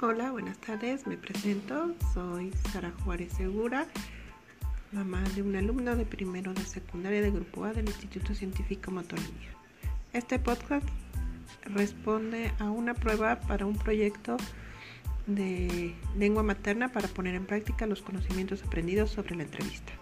Hola, buenas tardes, me presento, soy Sara Juárez Segura, mamá de un alumno de primero de secundaria de Grupo A del Instituto Científico Motolinía. Este podcast responde a una prueba para un proyecto de lengua materna para poner en práctica los conocimientos aprendidos sobre la entrevista.